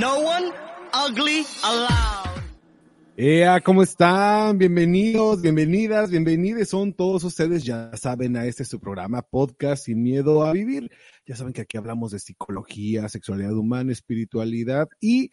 No one ugly allowed. Ea, ¿cómo están? Bienvenidos, bienvenidas, bienvenidos son todos ustedes, ya saben, a este su programa podcast Sin Miedo a Vivir. Ya saben que aquí hablamos de psicología, sexualidad humana, espiritualidad y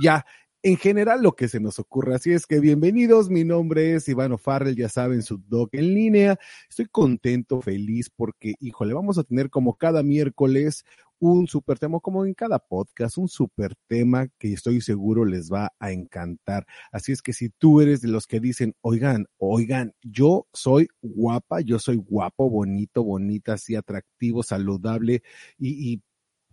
ya, en general lo que se nos ocurre. Así es que bienvenidos, mi nombre es Ivano Farrell, ya saben, su doc en línea. Estoy contento, feliz porque, híjole, vamos a tener como cada miércoles un super tema, como en cada podcast, un super tema que estoy seguro les va a encantar. Así es que si tú eres de los que dicen, oigan, oigan, yo soy guapa, yo soy guapo, bonito, bonita, así atractivo, saludable y, y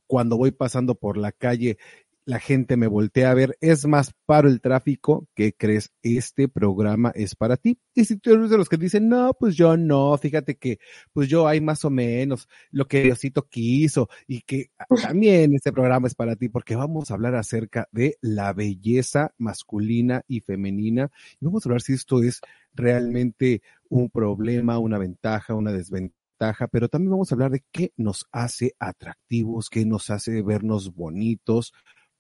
cuando voy pasando por la calle la gente me voltea a ver, es más paro el tráfico, ¿qué crees? Este programa es para ti. Y si tú eres de los que dicen, no, pues yo no, fíjate que, pues yo hay más o menos lo que Diosito quiso y que también este programa es para ti porque vamos a hablar acerca de la belleza masculina y femenina y vamos a hablar si esto es realmente un problema, una ventaja, una desventaja pero también vamos a hablar de qué nos hace atractivos, qué nos hace vernos bonitos,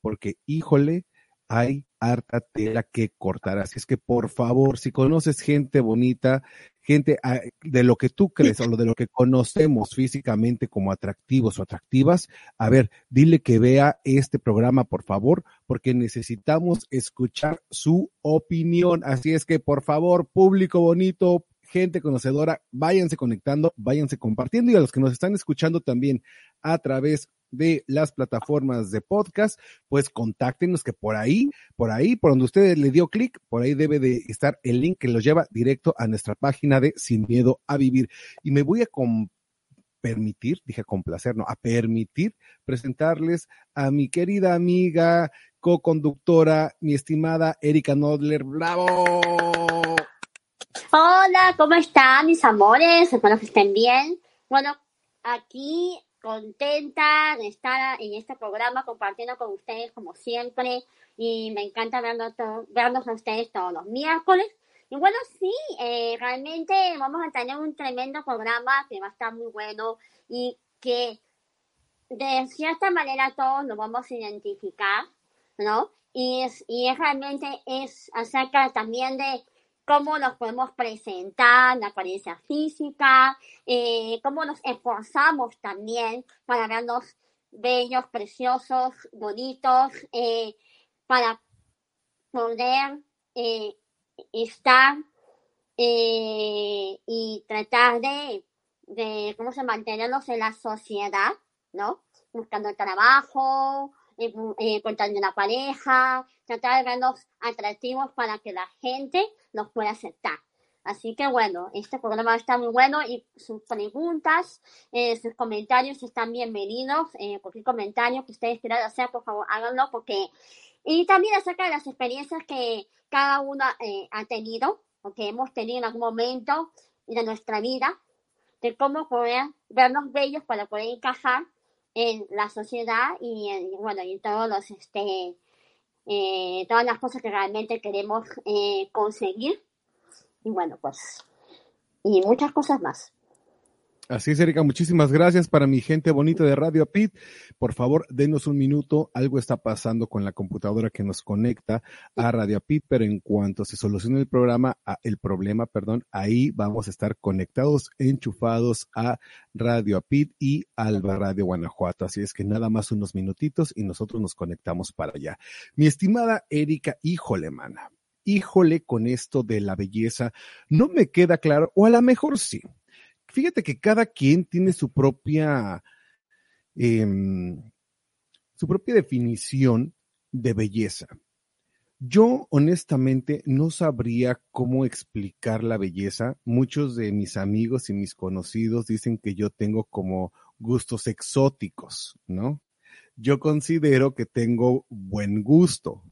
porque híjole, hay harta tela que cortar. Así es que por favor, si conoces gente bonita, gente ah, de lo que tú crees o de lo que conocemos físicamente como atractivos o atractivas, a ver, dile que vea este programa, por favor, porque necesitamos escuchar su opinión. Así es que por favor, público bonito, gente conocedora, váyanse conectando, váyanse compartiendo y a los que nos están escuchando también a través de las plataformas de podcast, pues contáctenos que por ahí, por ahí, por donde usted le dio clic, por ahí debe de estar el link que los lleva directo a nuestra página de Sin Miedo a Vivir. Y me voy a permitir, dije complacer, no, a permitir presentarles a mi querida amiga, co-conductora, mi estimada Erika Nodler. ¡Bravo! Hola, ¿cómo están mis amores? Espero que estén bien. Bueno, aquí contenta de estar en este programa compartiendo con ustedes como siempre y me encanta vernos, vernos a ustedes todos los miércoles. Y bueno, sí, eh, realmente vamos a tener un tremendo programa que va a estar muy bueno y que de cierta manera todos nos vamos a identificar, ¿no? Y es, y es realmente es acerca también de cómo nos podemos presentar, la apariencia física, eh, cómo nos esforzamos también para vernos bellos, preciosos, bonitos, eh, para poder eh, estar eh, y tratar de, de, ¿cómo se mantenernos en la sociedad, ¿no? Buscando trabajo, eh, encontrando una pareja, tratar de vernos atractivos para que la gente nos pueda aceptar. Así que bueno, este programa está muy bueno y sus preguntas, eh, sus comentarios están bienvenidos. Eh, cualquier comentario que ustedes quieran hacer, por favor, háganlo porque... Y también acerca de las experiencias que cada uno eh, ha tenido o que hemos tenido en algún momento de nuestra vida, de cómo poder vernos bellos para poder encajar en la sociedad y en, y bueno, y en todos los, este, eh, todas las cosas que realmente queremos eh, conseguir. Y bueno, pues, y muchas cosas más. Así es, Erika, muchísimas gracias para mi gente bonita de Radio Pit. Por favor, denos un minuto. Algo está pasando con la computadora que nos conecta a Radio Pit, pero en cuanto se solucione el programa, el problema, perdón, ahí vamos a estar conectados, enchufados a Radio Pit y Alba Radio Guanajuato. Así es que nada más unos minutitos y nosotros nos conectamos para allá. Mi estimada Erika, híjole, mana. Híjole con esto de la belleza, no me queda claro, o a lo mejor sí fíjate que cada quien tiene su propia, em, su propia definición de belleza. Yo honestamente no sabría cómo explicar la belleza. Muchos de mis amigos y mis conocidos dicen que yo tengo como gustos exóticos, ¿no? Yo considero que tengo buen gusto,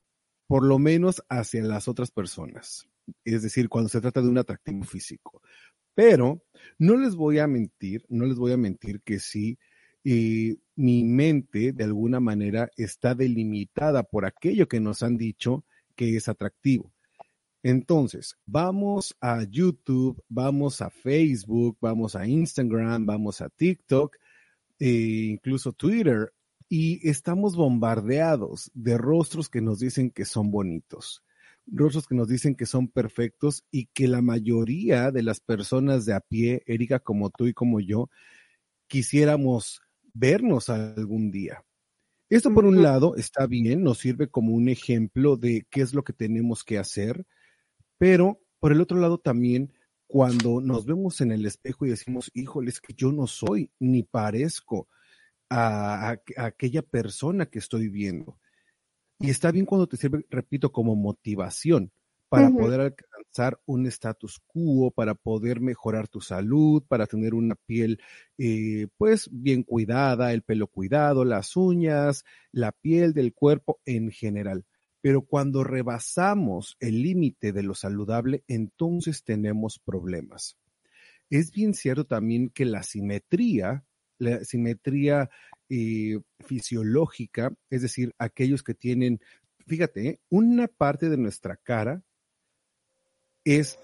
por lo menos hacia las otras personas. Es decir, cuando se trata de un atractivo físico. Pero no les voy a mentir, no les voy a mentir que sí, mi mente de alguna manera está delimitada por aquello que nos han dicho que es atractivo. Entonces, vamos a YouTube, vamos a Facebook, vamos a Instagram, vamos a TikTok, e incluso Twitter, y estamos bombardeados de rostros que nos dicen que son bonitos rostros que nos dicen que son perfectos y que la mayoría de las personas de a pie, Erika, como tú y como yo, quisiéramos vernos algún día. Esto por un lado está bien, nos sirve como un ejemplo de qué es lo que tenemos que hacer, pero por el otro lado también, cuando nos vemos en el espejo y decimos, híjole, es que yo no soy ni parezco a, a aquella persona que estoy viendo. Y está bien cuando te sirve, repito, como motivación para poder alcanzar un status quo, para poder mejorar tu salud, para tener una piel eh, pues bien cuidada, el pelo cuidado, las uñas, la piel del cuerpo en general. Pero cuando rebasamos el límite de lo saludable, entonces tenemos problemas. Es bien cierto también que la simetría, la simetría eh, fisiológica, es decir, aquellos que tienen, fíjate, ¿eh? una parte de nuestra cara es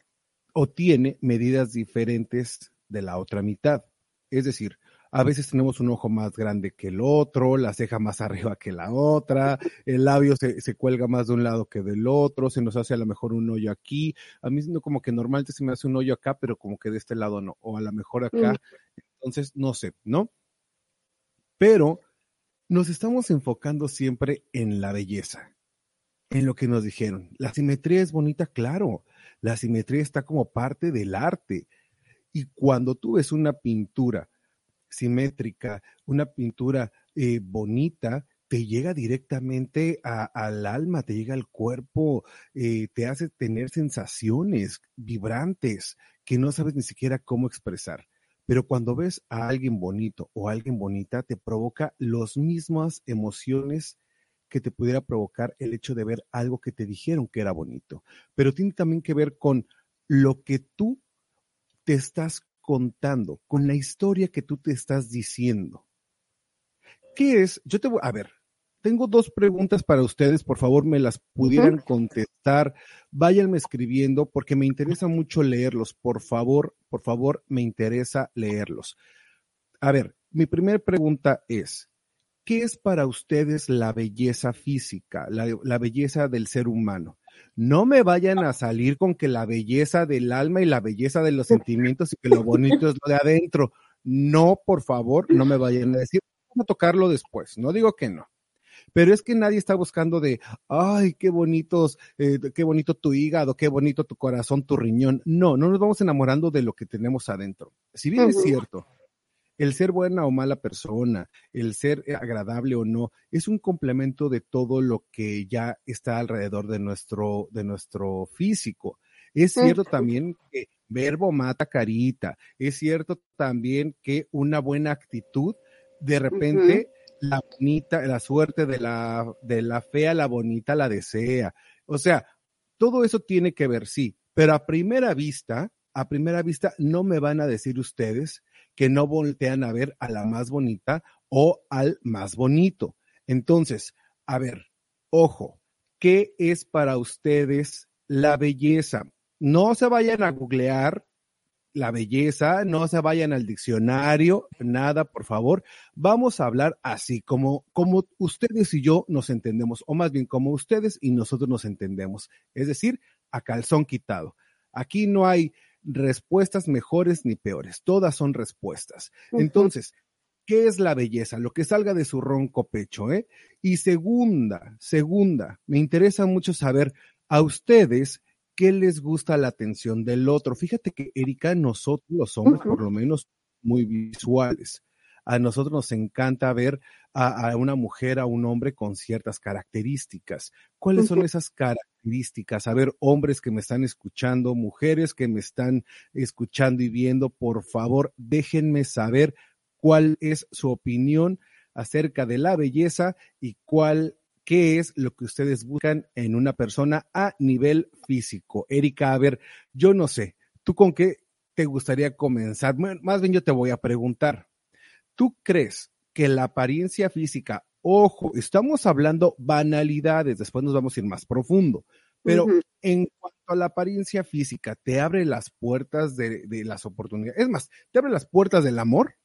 o tiene medidas diferentes de la otra mitad. Es decir, a veces tenemos un ojo más grande que el otro, la ceja más arriba que la otra, el labio se, se, cuelga más de un lado que del otro, se nos hace a lo mejor un hoyo aquí. A mí siento como que normalmente se me hace un hoyo acá, pero como que de este lado no, o a lo mejor acá. Entonces, no sé, ¿no? Pero nos estamos enfocando siempre en la belleza, en lo que nos dijeron. La simetría es bonita, claro, la simetría está como parte del arte. Y cuando tú ves una pintura simétrica, una pintura eh, bonita, te llega directamente al alma, te llega al cuerpo, eh, te hace tener sensaciones vibrantes que no sabes ni siquiera cómo expresar pero cuando ves a alguien bonito o a alguien bonita, te provoca las mismas emociones que te pudiera provocar el hecho de ver algo que te dijeron que era bonito. Pero tiene también que ver con lo que tú te estás contando, con la historia que tú te estás diciendo. ¿Qué es? Yo te voy a ver, tengo dos preguntas para ustedes, por favor me las pudieran contestar. Váyanme escribiendo porque me interesa mucho leerlos. Por favor, por favor, me interesa leerlos. A ver, mi primera pregunta es, ¿qué es para ustedes la belleza física, la, la, belleza del ser humano? No me vayan a salir con que la belleza del alma y la belleza de los sentimientos y que lo bonito es lo de adentro. No, por favor, no me vayan a decir, vamos a tocarlo después. No digo que no. Pero es que nadie está buscando de, ay, qué bonitos, eh, qué bonito tu hígado, qué bonito tu corazón, tu riñón. No, no nos vamos enamorando de lo que tenemos adentro. Si bien es cierto, el ser buena o mala persona, el ser agradable o no, es un complemento de todo lo que ya está alrededor de nuestro, de nuestro físico. Es cierto también que verbo mata carita. Es cierto también que una buena actitud de repente la bonita, la suerte de la, de la fea, la bonita la desea. O sea, todo eso tiene que ver, sí, pero a primera vista, a primera vista no me van a decir ustedes que no voltean a ver a la más bonita o al más bonito. Entonces, a ver, ojo, ¿qué es para ustedes la belleza? No se vayan a googlear la belleza, no se vayan al diccionario, nada, por favor. Vamos a hablar así, como, como ustedes y yo nos entendemos, o más bien como ustedes y nosotros nos entendemos, es decir, a calzón quitado. Aquí no hay respuestas mejores ni peores, todas son respuestas. Entonces, ¿qué es la belleza? Lo que salga de su ronco pecho, ¿eh? Y segunda, segunda, me interesa mucho saber a ustedes qué les gusta la atención del otro. Fíjate que, Erika, nosotros los hombres, por lo menos, muy visuales. A nosotros nos encanta ver a, una mujer, a un hombre con ciertas características. ¿Cuáles son esas características? A ver, hombres que me están escuchando, mujeres que me están escuchando y viendo, por favor, déjenme saber cuál es su opinión acerca de la belleza y cuál qué es lo que ustedes buscan en una persona a nivel físico. Erika, a ver, yo no sé, ¿tú con qué te gustaría comenzar? Más bien yo te voy a preguntar, ¿tú crees que la apariencia física, ojo, estamos hablando banalidades, después nos vamos a ir más profundo, pero en cuanto a la apariencia física, ¿te abre las puertas de, de las oportunidades? Es más, ¿te abre las puertas del amor?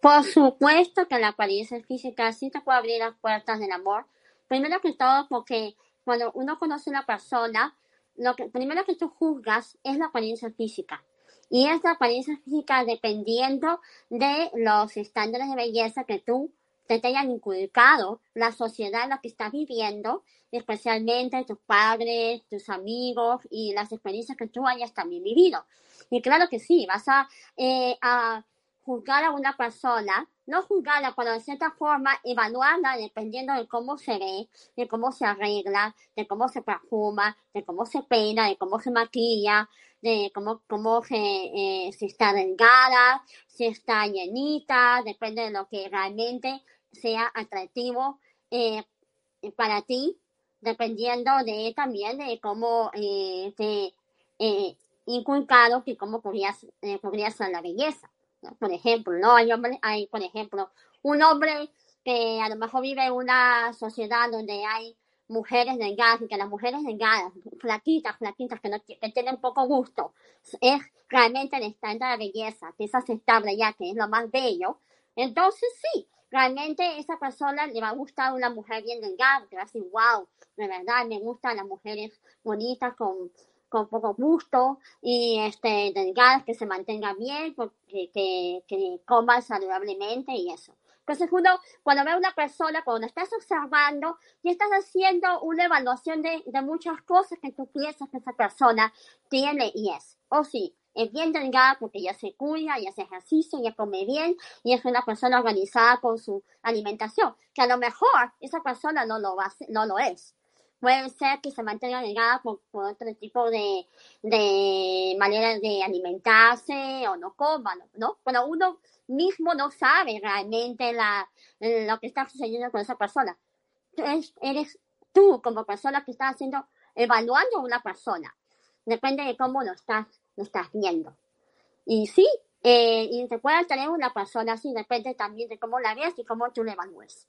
Por supuesto que la apariencia física sí te puede abrir las puertas del amor. Primero que todo, porque cuando uno conoce a una persona, lo que primero que tú juzgas es la apariencia física. Y es la apariencia física dependiendo de los estándares de belleza que tú te, hayan inculcado, la sociedad en la que estás viviendo, especialmente tus padres, tus amigos y las experiencias que tú hayas también vivido. Y claro que sí, vas a, eh, a juzgar a una persona, no juzgarla, pero de cierta forma evaluarla dependiendo de cómo se ve, de cómo se arregla, de cómo se perfuma, de cómo se peina, de cómo se maquilla, de cómo, cómo se, eh, si está delgada, si está llenita, depende de lo que realmente sea atractivo eh, para ti, dependiendo de también de cómo eh, te eh, inculcado que cómo podrías, eh, podría ser la belleza. Por ejemplo, ¿no? Hay, hay, por ejemplo, un hombre que a lo mejor vive en una sociedad donde hay mujeres delgadas y que las mujeres delgadas, flaquitas, flaquitas, que, no, que tienen poco gusto, es realmente el estándar de belleza, que es aceptable ya, que es lo más bello. Entonces, sí, realmente esa persona le va a gustar una mujer bien delgada, que va a decir, wow, de verdad me gustan las mujeres bonitas con con poco gusto y este, delgadas, que se mantenga bien, porque, que, que coman saludablemente y eso. Entonces uno, cuando ve a una persona, cuando estás observando y estás haciendo una evaluación de, de muchas cosas que tú piensas que esa persona tiene y es. O sí, es bien delgada porque ya se cuida, ya hace ejercicio, ya come bien y es una persona organizada con su alimentación, que a lo mejor esa persona no lo, va no lo es puede ser que se mantenga delgada por, otro tipo de, de maneras de alimentarse o no coma, ¿no? Cuando uno mismo no sabe realmente la, lo que está sucediendo con esa persona. Entonces, eres tú como persona que estás haciendo, evaluando a una persona. Depende de cómo lo estás, lo estás viendo. Y sí, eh, y te puede tener una persona así, depende también de cómo la ves y cómo tú la evalúes.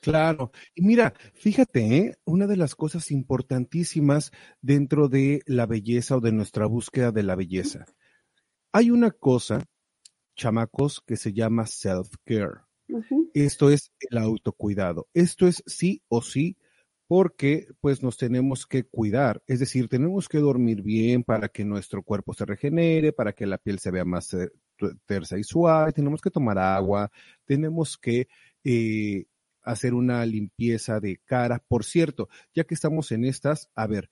Claro. Y mira, fíjate, ¿eh? una de las cosas importantísimas dentro de la belleza o de nuestra búsqueda de la belleza. Hay una cosa, chamacos, que se llama self-care. Esto es el autocuidado. Esto es sí o sí porque pues nos tenemos que cuidar, es decir, tenemos que dormir bien para que nuestro cuerpo se regenere, para que la piel se vea más tersa y suave, tenemos que tomar agua, tenemos que eh, hacer una limpieza de cara. Por cierto, ya que estamos en estas, a ver,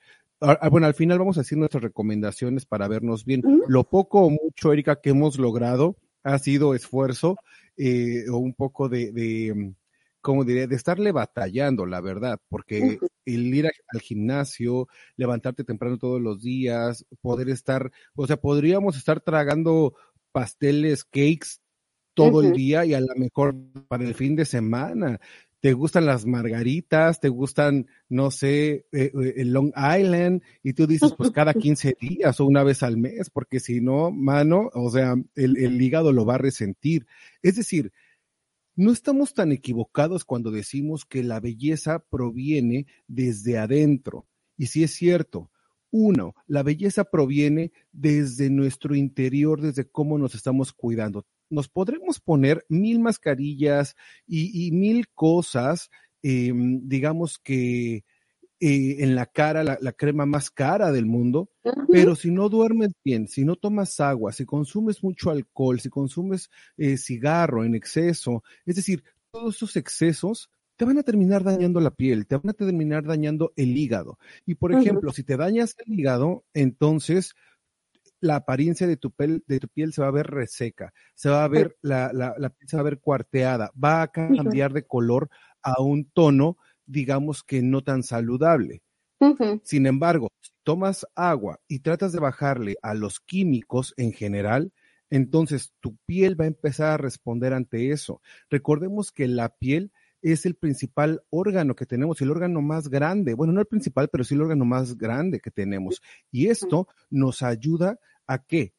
bueno, al final vamos a hacer nuestras recomendaciones para vernos bien. Lo poco o mucho, Erika, que hemos logrado ha sido esfuerzo eh, o un poco de, de, como diría, de estarle batallando, la verdad, porque el ir al gimnasio, levantarte temprano todos los días, poder estar, o sea, podríamos estar tragando pasteles, cakes todo el día y a lo mejor para el fin de semana. Te gustan las margaritas, te gustan, no sé, eh, eh, el Long Island, y tú dices, pues cada 15 días o una vez al mes, porque si no, mano, o sea, el, el hígado lo va a resentir. Es decir, no estamos tan equivocados cuando decimos que la belleza proviene desde adentro. Y sí es cierto, Uno, la belleza proviene desde nuestro interior, desde cómo nos estamos cuidando. Nos podremos poner mil mascarillas y, mil cosas, em, digamos que eh, en la cara, la, crema más cara del mundo, pero si no duermes bien, si no tomas agua, si consumes mucho alcohol, si consumes eh, cigarro en exceso, es decir, todos esos excesos te van a terminar dañando la piel, te van a terminar dañando el hígado. Y por ejemplo, si te dañas el hígado, entonces la apariencia de tu, piel, de tu piel se va a ver reseca, se va a ver, la, la, la piel se va a ver cuarteada, va a cambiar de color a un tono digamos que no tan saludable. Sin embargo, si tomas agua y tratas de bajarle a los químicos en general, entonces tu piel va a empezar a responder ante eso. Recordemos que la piel es el principal órgano que tenemos, el órgano más grande, bueno, no el principal, pero sí el órgano más grande que tenemos. Y esto nos ayuda a que,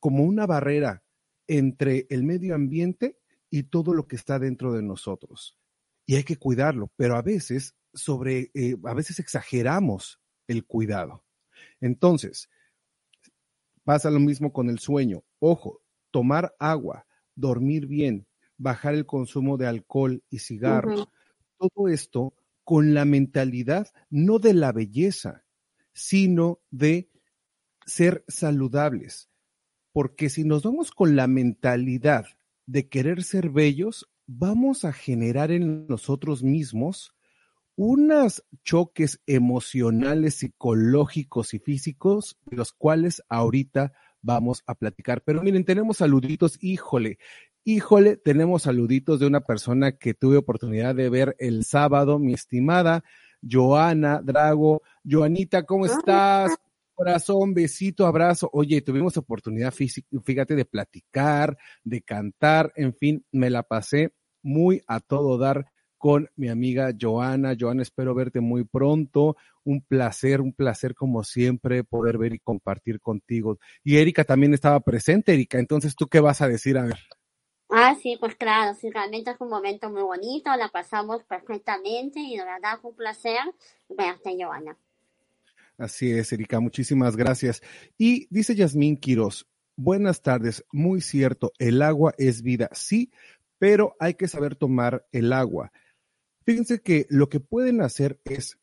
como una barrera entre el medio ambiente y todo lo que está dentro de nosotros y hay que cuidarlo, pero a veces sobre, eh, a veces exageramos el cuidado. Entonces, pasa lo mismo con el sueño. Ojo, tomar agua, dormir bien, bajar el consumo de alcohol y cigarros, todo esto con la mentalidad no de la belleza, sino de ser saludables. Porque si nos vamos con la mentalidad de querer ser bellos, vamos a generar en nosotros mismos unos choques emocionales, psicológicos y físicos, de los cuales ahorita vamos a platicar. Pero miren, tenemos saluditos, híjole, híjole, tenemos saluditos de una persona que tuve oportunidad de ver el sábado, mi estimada Joana Drago. Joanita, ¿cómo estás? Corazón, besito, abrazo. Oye, tuvimos oportunidad, fíjate, de platicar, de cantar, en fin, me la pasé muy a todo dar con mi amiga Joana. Joana, espero verte muy pronto. Un placer, un placer como siempre poder ver y compartir contigo. Y Erika también estaba presente, Erika. Entonces, ¿tú qué vas a decir? A ver. Ah, sí, pues claro, sí, realmente es un momento muy bonito, la pasamos perfectamente y de verdad fue un placer verte, Joana. Así es, Erika, muchísimas gracias. Y dice Yasmín Quiroz, buenas tardes, muy cierto, el agua es vida, sí, pero hay que saber tomar el agua. Fíjense que lo que pueden hacer es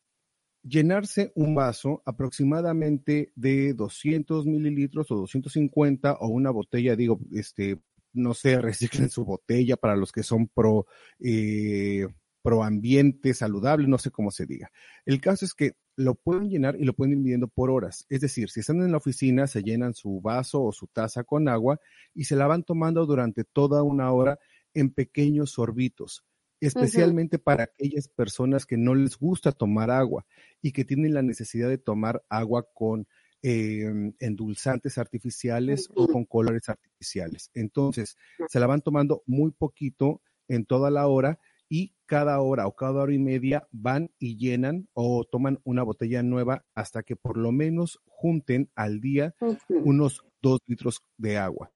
llenarse un vaso aproximadamente de 200 mililitros o 250 o una botella, digo, este, no sé, reciclen su botella para los que son pro, eh, pro ambiente saludable, no sé cómo se diga. El caso es que lo pueden llenar y lo pueden ir midiendo por horas. Es decir, si están en la oficina, se llenan su vaso o su taza con agua y se la van tomando durante toda una hora en pequeños sorbitos, especialmente para aquellas personas que no les gusta tomar agua y que tienen la necesidad de tomar agua con em, endulzantes artificiales o con colores artificiales. Entonces, se la van tomando muy poquito en toda la hora y cada hora o cada hora y media van y llenan o toman una botella nueva hasta que por lo menos junten al día unos dos litros de agua.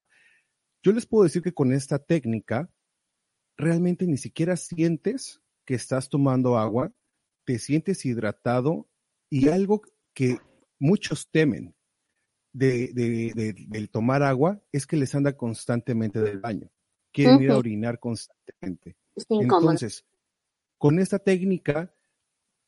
Yo les puedo decir que con esta técnica realmente ni siquiera sientes que estás tomando agua, te sientes hidratado y algo que muchos temen de, del tomar agua es que les anda constantemente del baño. Quieren ir a orinar constantemente. Entonces, con esta técnica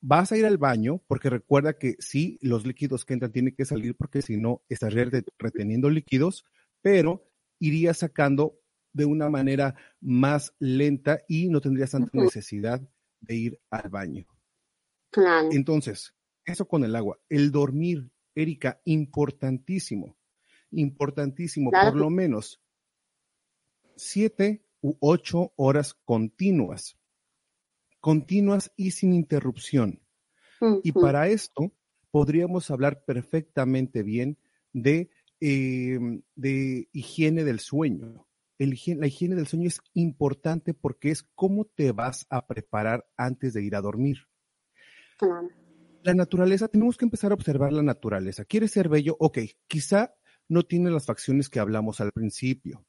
vas a ir al baño porque recuerda que sí, los líquidos que entran tienen que salir porque si no estás reteniendo líquidos, pero irías sacando de una manera más lenta y no tendrías tanta necesidad de ir al baño. Entonces, eso con el agua. El dormir, Erika, importantísimo, importantísimo, por lo menos siete u ocho horas continuas, continuas y sin interrupción. Y para esto podríamos hablar perfectamente bien de, em, de higiene del sueño la higiene del sueño es importante porque es cómo te vas a preparar antes de ir a dormir. La naturaleza, tenemos que empezar a observar la naturaleza. ¿Quieres ser bello? Ok, quizá no tienes las facciones que hablamos al principio.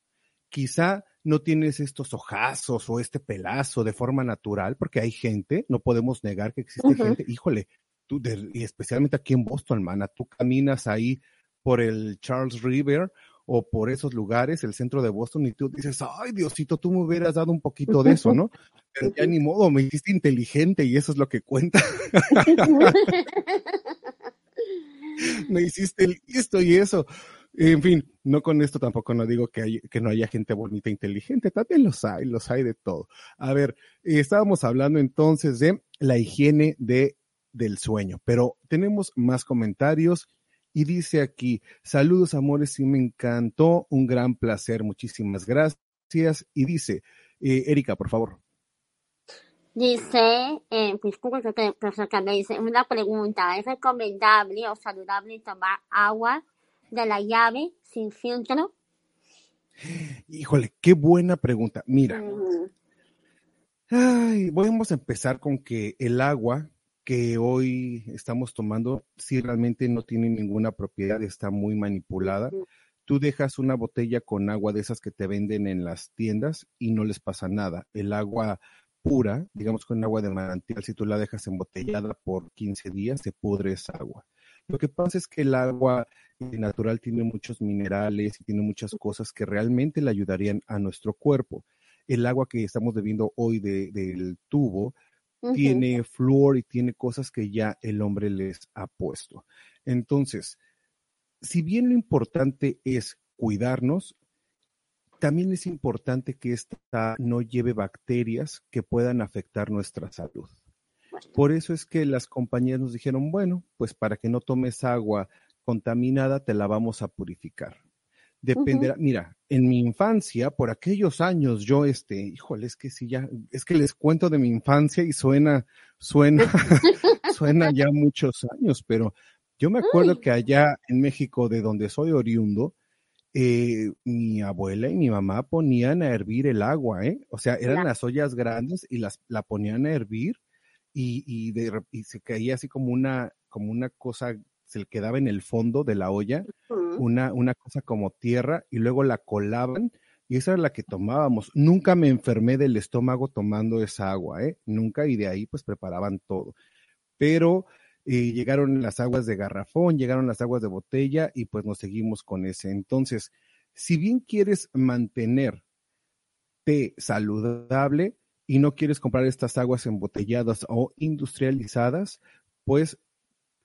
Quizá no tienes estos ojazos o este pelazo de forma natural, porque hay gente, no podemos negar que existe gente, híjole, tú de- y especialmente aquí en Boston, mana, tú caminas ahí por el Charles River o por esos lugares, el centro de Boston, y tú dices, ay, Diosito, tú me hubieras dado un poquito de eso, ¿no? Pero ya ni modo, me hiciste inteligente y eso es lo que cuenta. me hiciste listo y eso. En fin, no con esto tampoco no digo que, hay, que no haya gente bonita e inteligente, también los hay, los hay de todo. A ver, eh, estábamos hablando entonces de la higiene de, del sueño, pero tenemos más comentarios y dice aquí, saludos amores, sí me encantó, un gran placer, muchísimas gracias. Y dice, eh, Erika, por favor. Dice, eh, disculpe profesor Carmen, dice, una pregunta, ¿es recomendable o saludable tomar agua de la llave sin filtro? Híjole, qué buena pregunta. Mira, Mm, Ay, vamos a empezar con que el agua que hoy estamos tomando, sí realmente no tiene ninguna propiedad, está muy manipulada. Tú dejas una botella con agua de esas que te venden en las tiendas y no les pasa nada. El agua pura, digamos con agua de manantial, si tú la dejas embotellada por 15 días, se pudre esa agua. Lo que pasa es que el agua eh, natural tiene muchos minerales y tiene muchas cosas que realmente le ayudarían a nuestro cuerpo el agua que estamos bebiendo hoy de- del tubo tiene flúor y tiene cosas que ya el hombre les ha puesto. Entonces, si bien lo importante es cuidarnos, también es importante que esta no lleve bacterias que puedan afectar nuestra salud. Por eso es que las compañías nos dijeron, bueno, pues para que no tomes agua contaminada, te la vamos a purificar. Dependerá, mira, en mi infancia, por aquellos años, yo, este, híjole, es que sí, ya, es que les cuento de mi infancia y suena, suena, suena ya muchos años, pero yo me acuerdo Ay. que allá en México, de donde soy oriundo, eh, mi abuela y mi mamá ponían a hervir el agua, ¿eh? O sea, eran Ya. las ollas grandes y las, la ponían a hervir y, y, de, y se caía así como una, como una cosa, se le quedaba en el fondo de la olla una, una cosa como tierra y luego la colaban y esa era la que tomábamos. Nunca me enfermé del estómago tomando esa agua, ¿eh? Nunca y de ahí pues preparaban todo. Pero eh, llegaron las aguas de garrafón, llegaron las aguas de botella y pues nos seguimos con ese. Entonces, si bien quieres mantener té saludable y no quieres comprar estas aguas embotelladas o industrializadas, pues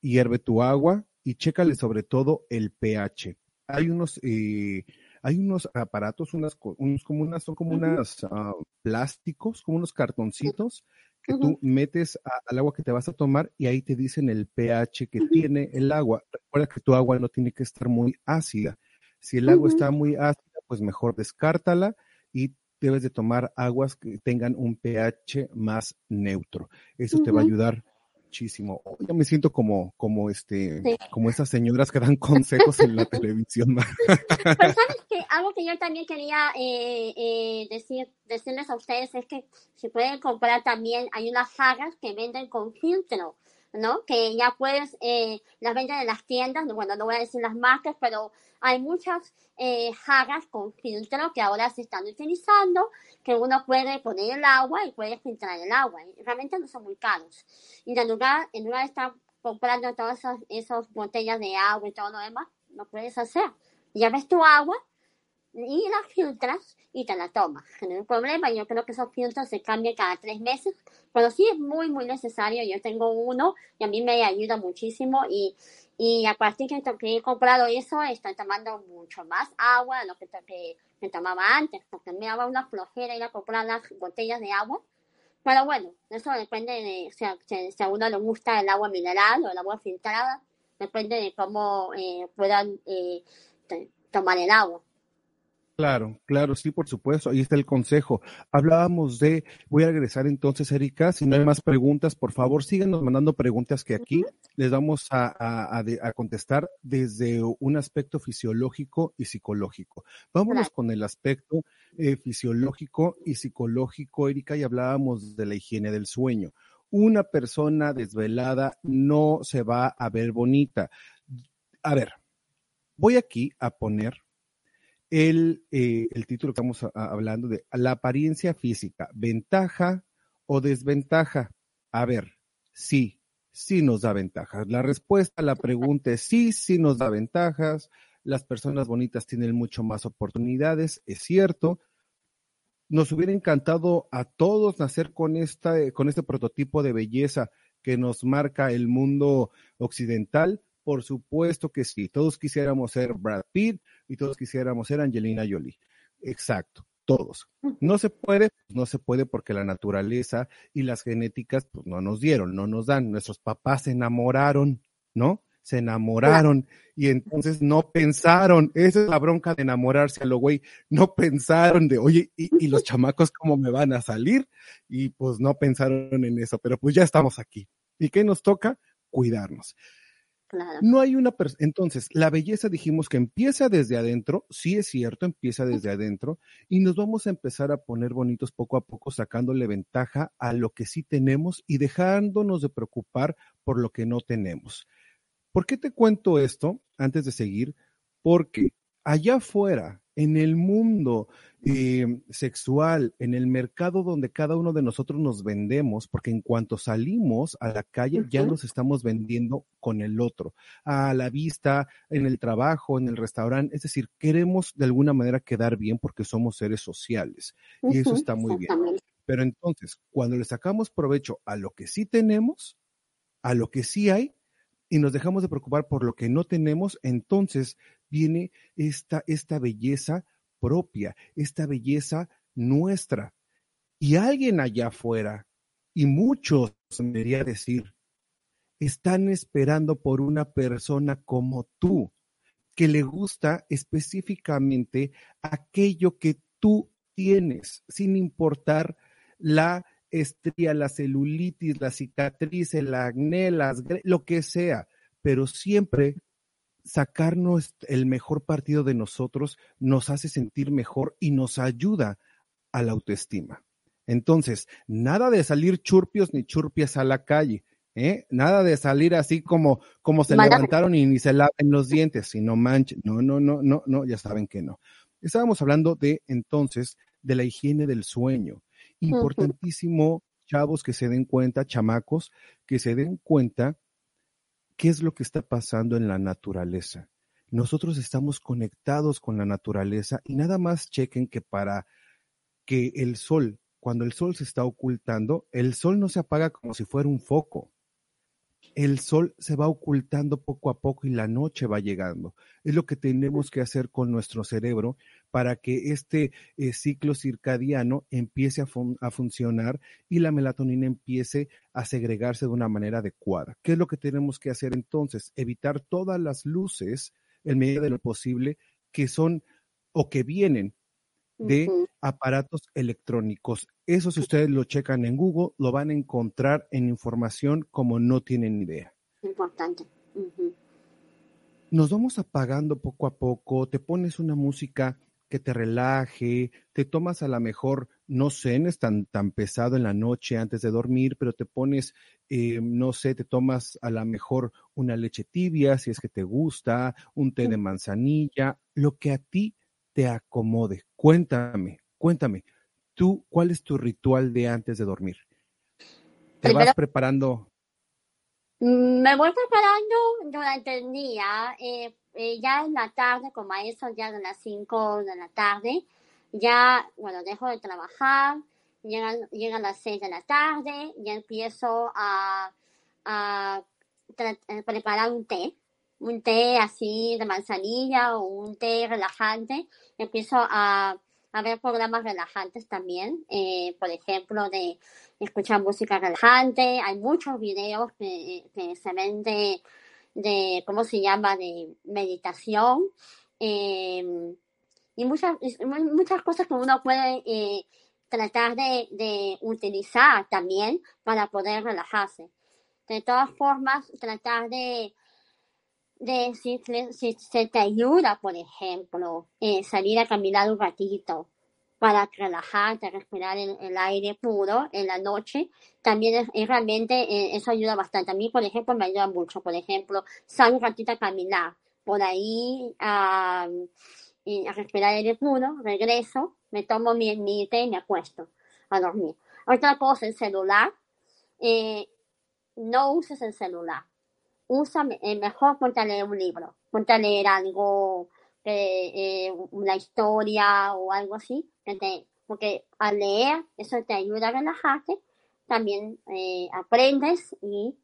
hierve tu agua y chécale sobre todo el pH. Hay unos, eh, hay unos aparatos, unas, unos como unas, son como unas ah, plásticos, como unos cartoncitos que tú metes a- al agua que te vas a tomar y ahí te dicen el pH que tiene el agua. Recuerda que tu agua no tiene que estar muy ácida. Si el agua está muy ácida, pues mejor descártala y debes de tomar aguas que tengan un pH más neutro. Eso te va a ayudar muchísimo. Oh, ya me siento como, como este, Sí. como esas señoras que dan consejos en la televisión. Pero sabes que algo que yo también quería eh, eh, decir, decirles a ustedes es que se pueden comprar también, hay unas jarras que venden con filtro, ¿no? Que ya puedes, eh, las venden en las tiendas, bueno, no voy a decir las marcas, pero hay muchas eh, jarras con filtro que ahora se están utilizando, que uno puede poner el agua y puede filtrar el agua. y realmente no son muy caros. Y en lugar, en lugar de estar comprando todas esas, esas botellas de agua y todo lo demás, lo puedes hacer llevas tu agua y la filtras y te la tomas. No hay problema, yo creo que esos filtros se cambian cada tres meses, pero sí es muy, muy necesario. Yo tengo uno y a mí me ayuda muchísimo y, y a partir que, que he comprado eso, estoy tomando mucho más agua de lo que, que me tomaba antes, porque me daba una flojera ir a comprar las botellas de agua. Pero bueno, eso depende de si si- a uno le gusta el agua mineral o el agua filtrada, depende de cómo eh, puedan eh, tomar el agua. Claro, claro, sí, por supuesto. Ahí está el consejo. Hablábamos de, voy a regresar entonces, Erika. Si no hay más preguntas, por favor, síganos mandando preguntas que aquí les vamos a, a- a de- a contestar desde un aspecto fisiológico y psicológico. Vámonos Claro. con el aspecto eh, fisiológico y psicológico, Erika, y hablábamos de la higiene del sueño. Una persona desvelada no se va a ver bonita. A ver, voy aquí a poner el, eh, el título que estamos a- a- hablando de la apariencia física, ventaja o desventaja. A ver, sí, sí nos da ventajas. La respuesta a la pregunta es sí, sí nos da ventajas. Las personas bonitas tienen mucho más oportunidades, es cierto. Nos hubiera encantado a todos nacer con, esta, con este prototipo de belleza que nos marca el mundo occidental. Por supuesto que sí, todos quisiéramos ser Brad Pitt y todos quisiéramos ser Angelina Jolie. Exacto todos. No se puede, no se puede porque la naturaleza y las genéticas pues, no nos dieron, no nos dan. Nuestros papás se enamoraron, ¿no? Se enamoraron y entonces no pensaron, esa es la bronca de enamorarse a lo güey, no pensaron de, oye, ¿y, y los chamacos cómo me van a salir? Y pues no pensaron en eso, pero pues ya estamos aquí. ¿Y qué nos toca? Cuidarnos. No hay una. Entonces, la belleza dijimos que empieza desde adentro, sí es cierto, empieza desde adentro, y nos vamos a empezar a poner bonitos poco a poco, sacándole ventaja a lo que sí tenemos y dejándonos de preocupar por lo que no tenemos. ¿Por qué te cuento esto antes de seguir? Porque allá afuera, en el mundo eh, sexual, en el mercado donde cada uno de nosotros nos vendemos, porque en cuanto salimos a la calle ya nos estamos vendiendo con el otro, a la vista, en el trabajo, en el restaurante, es decir, queremos de alguna manera quedar bien porque somos seres sociales y eso está muy bien. Pero entonces, cuando le sacamos provecho a lo que sí tenemos, a lo que sí hay, y nos dejamos de preocupar por lo que no tenemos, entonces viene esta, esta belleza propia, esta belleza nuestra. Y alguien allá afuera, y muchos, me debería decir, están esperando por una persona como tú, que le gusta específicamente aquello que tú tienes, sin importar la estría, la celulitis, la cicatriz, el acné, lo que sea, pero siempre sacarnos el mejor partido de nosotros nos hace sentir mejor y nos ayuda a la autoestima. Entonces, nada de salir churpios ni churpias a la calle, ¿eh? Nada de salir así como, como se levantaron y ni se laven los dientes, sino manchen. No, no, no, no, no, ya saben que no. Estábamos hablando de entonces de la higiene del sueño. Importantísimo, chavos, que se den cuenta, chamacos, que se den cuenta qué es lo que está pasando en la naturaleza. Nosotros estamos conectados con la naturaleza y nada más chequen que para que el sol, cuando el sol se está ocultando, el sol no se apaga como si fuera un foco el sol se va ocultando poco a poco y la noche va llegando. Es lo que tenemos que hacer con nuestro cerebro para que este eh, ciclo circadiano empiece a, a, funcionar y la melatonina empiece a segregarse de una manera adecuada. ¿Qué es lo que tenemos que hacer entonces? Evitar todas las luces en medida de lo posible que son o que vienen de aparatos electrónicos. Eso si ustedes lo checan en Google, lo van a encontrar en información como no tienen idea. Importante. Nos vamos apagando poco a poco, te pones una música que te relaje, te tomas a lo mejor, no cenes tan, tan pesado en la noche antes de dormir, pero te pones, eh, no sé, te tomas a lo mejor una leche tibia si es que te gusta, un té de manzanilla, lo que a ti te acomode. Cuéntame, cuéntame, tú, ¿cuál es tu ritual de antes de dormir? ¿Te vas preparando? Mm, me voy preparando durante el día, eh, eh, ya en la tarde, como a eso ya de las 5 de la tarde, ya, bueno, dejo de trabajar, llegan, llegan las 6 de la tarde, ya empiezo a, a preparar un té, un té así de manzanilla o un té relajante, empiezo a, a ver programas relajantes también, eh, por ejemplo, de escuchar música relajante. Hay muchos videos que, se ven de, ¿cómo se llama?, de meditación. Em, y muchas, muchas cosas que uno puede eh, tratar de utilizar también para poder relajarse. De todas formas, tratar de de si, si se te ayuda, por ejemplo, eh, salir a caminar un ratito para relajarte, respirar el, aire puro en la noche, también es, realmente eh, eso ayuda bastante. A mí, por ejemplo, me ayuda mucho. Por ejemplo, salgo un ratito a caminar por ahí a, a respirar aire puro, regreso, me tomo mi, mi té y me acuesto a dormir. Otra cosa, el celular. Eh, no uses el celular. Usa, eh, mejor ponte a leer un libro, ponte a leer algo, eh, una historia o algo así, porque al leer eso te ayuda a relajarte, también eh, aprendes y,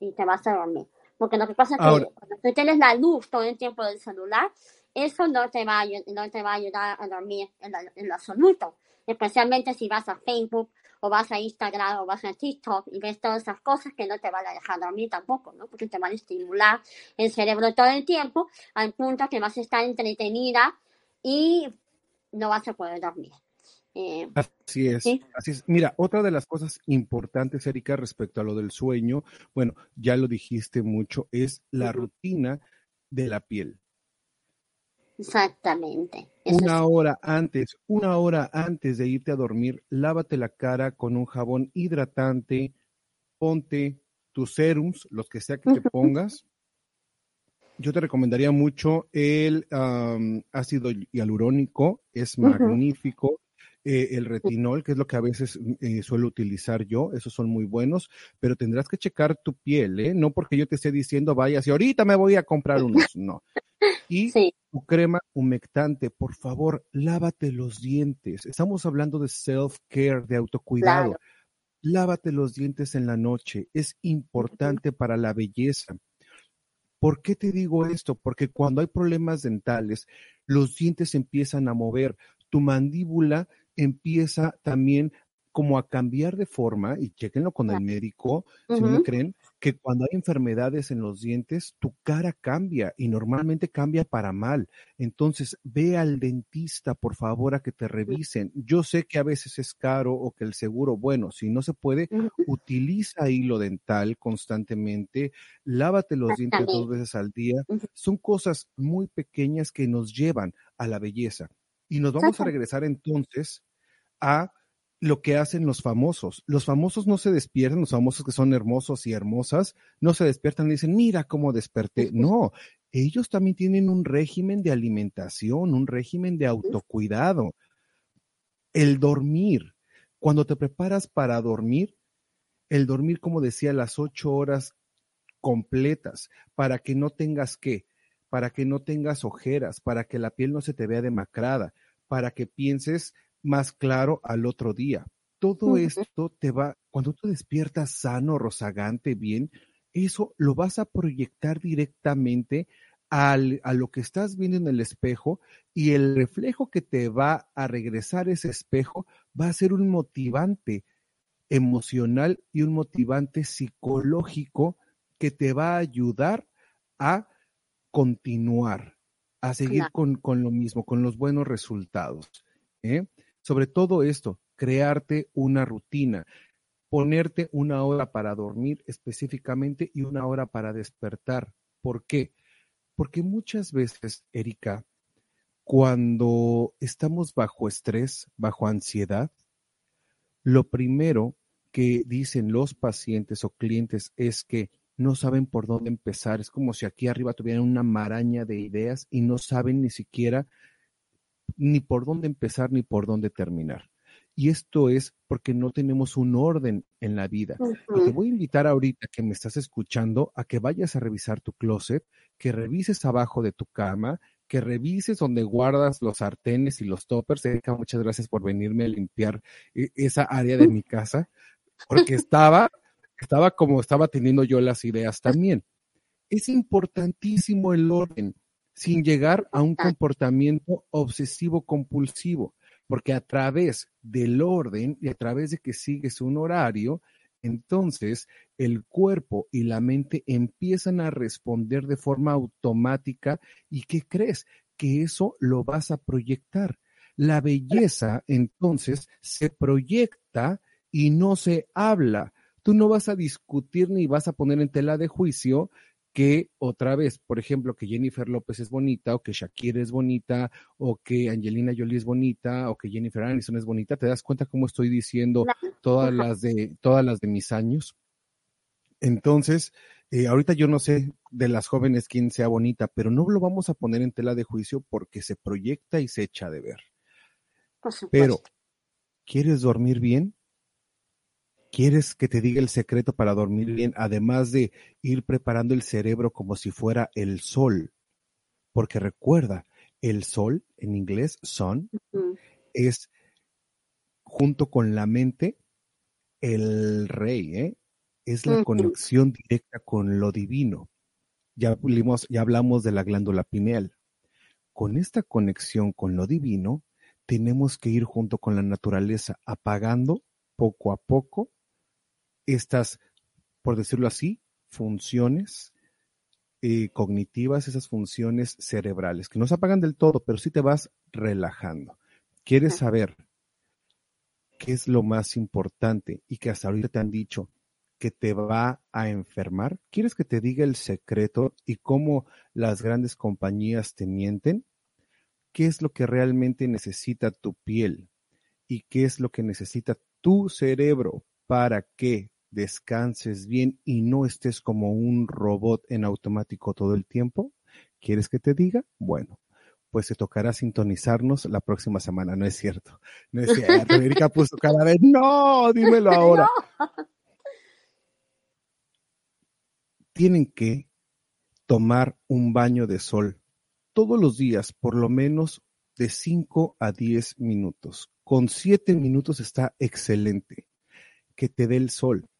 y, te vas a dormir. Porque lo que pasa es que cuando tú tienes la luz todo el tiempo del celular, eso no te va a, no te va a ayudar a dormir en, en lo absoluto. Especialmente si vas a Facebook o vas a Instagram o vas a TikTok y ves todas esas cosas que no te van a dejar dormir tampoco, ¿no? Porque te van a estimular el cerebro todo el tiempo al punto que vas a estar entretenida y no vas a poder dormir. Eh, así es, así es. Mira, otra de las cosas importantes, Erika, respecto a lo del sueño, bueno, ya lo dijiste mucho, es la rutina de la piel. Exactamente. una hora antes, una hora antes de irte a dormir, lávate la cara con un jabón hidratante, ponte tus serums, los que sea que te pongas. Yo te recomendaría mucho el ácido hialurónico, es magnífico. Eh, el retinol, que es lo que a veces eh, suelo utilizar yo, esos son muy buenos, pero tendrás que checar tu piel, ¿eh? No porque yo te esté diciendo, vaya, si ahorita me voy a comprar unos, no. Y tu crema humectante, por favor, lávate los dientes. Estamos hablando de self-care, de autocuidado. Lávate los dientes en la noche, es importante para la belleza. ¿Por qué te digo esto? Porque cuando hay problemas dentales, los dientes empiezan a mover, tu mandíbula empieza también como a cambiar de forma, y chequenlo con el médico, si no me creen, que cuando hay enfermedades en los dientes, tu cara cambia y normalmente cambia para mal. Entonces, ve al dentista, por favor, a que te revisen. Yo sé que a veces es caro o que el seguro, bueno, si no se puede, utiliza hilo dental constantemente, lávate los dientes dos veces al día. Son cosas muy pequeñas que nos llevan a la belleza. Y nos vamos a regresar entonces a lo que hacen los famosos. Los famosos no se despiertan, los famosos que son hermosos y hermosas, no se despiertan y dicen, mira cómo desperté. No, ellos también tienen un régimen de alimentación, un régimen de autocuidado. El dormir, cuando te preparas para dormir, el dormir, como decía, las ocho horas completas, para que no tengas que, para que no tengas ojeras, para que la piel no se te vea demacrada, para que pienses más claro al otro día. Todo esto te va, cuando tú despiertas sano, rozagante, bien, eso lo vas a proyectar directamente al, a lo que estás viendo en el espejo y el reflejo que te va a regresar ese espejo va a ser un motivante emocional y un motivante psicológico que te va a ayudar a continuar, a seguir con, con, lo mismo, con los buenos resultados. ¿eh? Sobre todo esto, crearte una rutina, ponerte una hora para dormir específicamente y una hora para despertar. ¿Por qué? Porque muchas veces, Erika, cuando estamos bajo estrés, bajo ansiedad, lo primero que dicen los pacientes o clientes es que no saben por dónde empezar. Es como si aquí arriba tuvieran una maraña de ideas y no saben ni siquiera ni por dónde empezar ni por dónde terminar. Y esto es porque no tenemos un orden en la vida. te voy a invitar ahorita que me estás escuchando a que vayas a revisar tu closet, que revises abajo de tu cama, que revises donde guardas los sartenes y los toppers. Erika, muchas gracias por venirme a limpiar e, esa área de mi casa, porque estaba, estaba como estaba teniendo yo las ideas también. Es importantísimo el orden sin llegar a un comportamiento obsesivo compulsivo, porque a través del orden y a través de que sigues un horario, entonces el cuerpo y la mente empiezan a responder de forma automática y ¿qué crees? Que eso lo vas a proyectar. La belleza entonces se proyecta y no se habla. Tú no vas a discutir ni vas a poner en tela de juicio que otra vez, por ejemplo, que Jennifer López es bonita, o que Shakira es bonita, o que Angelina Jolie es bonita, o que Jennifer Aniston es bonita, ¿te das cuenta cómo estoy diciendo todas las de, todas las de mis años? Entonces, eh, ahorita yo no sé de las jóvenes quién sea bonita, pero no lo vamos a poner en tela de juicio porque se proyecta y se echa de ver. Pero, ¿quieres dormir bien? ¿Quieres que te diga el secreto para dormir bien? Además de ir preparando el cerebro como si fuera el sol. Porque recuerda, el sol, en inglés, sun, es junto con la mente el rey, ¿eh? Es la conexión directa con lo divino. Ya, hablamos- ya hablamos de la glándula pineal. Con esta conexión con lo divino, tenemos que ir junto con la naturaleza, apagando poco a poco estas, por decirlo así, funciones eh, cognitivas, esas funciones cerebrales, que no se apagan del todo, pero sí te vas relajando. ¿Quieres saber qué es lo más importante y que hasta ahorita te han dicho que te va a enfermar? ¿Quieres que te diga el secreto y cómo las grandes compañías te mienten? ¿Qué es lo que realmente necesita tu piel y qué es lo que necesita tu cerebro para que descanses bien y no estés como un robot en automático todo el tiempo? ¿Quieres que te diga? Bueno, pues te tocará sintonizarnos la próxima semana, no es cierto. No es cierto. Erika puso cada vez, no, dímelo ahora. Tienen que tomar un baño de sol todos los días, por lo menos de 5 a 10 minutos. Con 7 minutos está excelente que te dé el sol,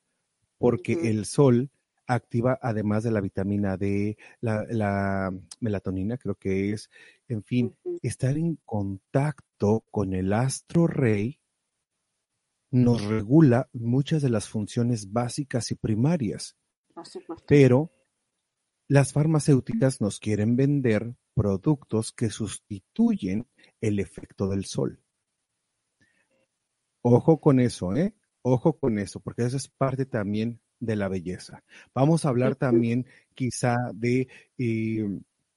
porque el sol activa además de la vitamina D, la, la melatonina, creo que es, en fin, estar en contacto con el astro rey nos regula muchas de las funciones básicas y primarias, pero las farmacéuticas nos quieren vender productos que sustituyen el efecto del sol. Ojo con eso, ¿eh? Ojo con eso, porque eso es parte también de la belleza. Vamos a hablar también quizá de, eh,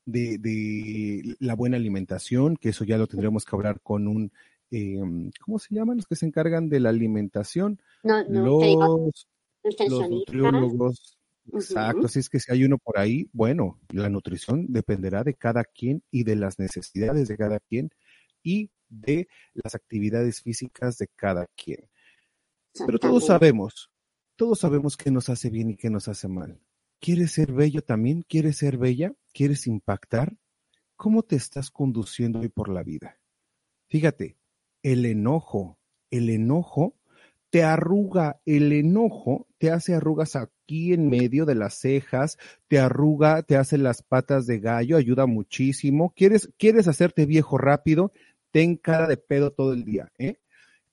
de, de la buena alimentación, que eso ya lo tendremos que hablar con un, eh, ¿cómo se llaman los que se encargan de la alimentación? No, no, Los, nutriólogos. Exacto, Ujú. así es que si hay uno por ahí, bueno, la nutrición dependerá de cada quien y de las necesidades de cada quien y de las actividades físicas de cada quien. Pero todos sabemos, todos sabemos qué nos hace bien y qué nos hace mal. ¿Quieres ser bello también? ¿Quieres ser bella? ¿Quieres impactar? ¿Cómo te estás conduciendo hoy por la vida? Fíjate, el enojo, el enojo te arruga, el enojo te hace arrugas aquí en medio de las cejas, te arruga, te hace las patas de gallo, ayuda muchísimo. ¿Quieres, quieres hacerte viejo rápido? Ten cara de pedo todo el día, ¿eh?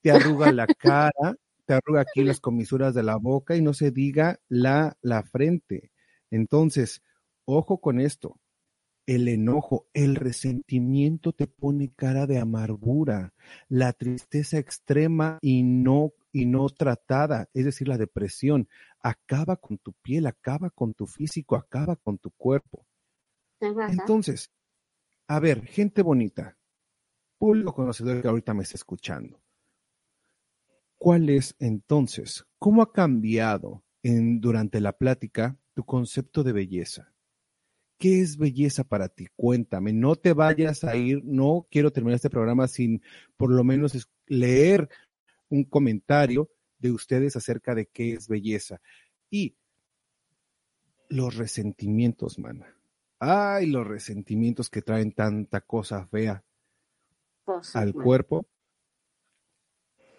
Te arruga la cara, te arruga aquí las comisuras de la boca y no se diga la, la frente. Entonces, ojo con esto. El enojo, el resentimiento te pone cara de amargura, la tristeza extrema y no, y no tratada, es decir, la depresión, acaba con tu piel, acaba con tu físico, acaba con tu cuerpo. Entonces, a ver, gente bonita, público conocedor que ahorita me está escuchando. ¿Cuál es entonces, cómo ha cambiado en, durante la plática tu concepto de belleza? ¿Qué es belleza para ti? Cuéntame, no te vayas a ir, no quiero terminar este programa sin por lo menos leer un comentario de ustedes acerca de qué es belleza. Y los resentimientos, mana. Ay, los resentimientos que traen tanta cosa fea al cuerpo.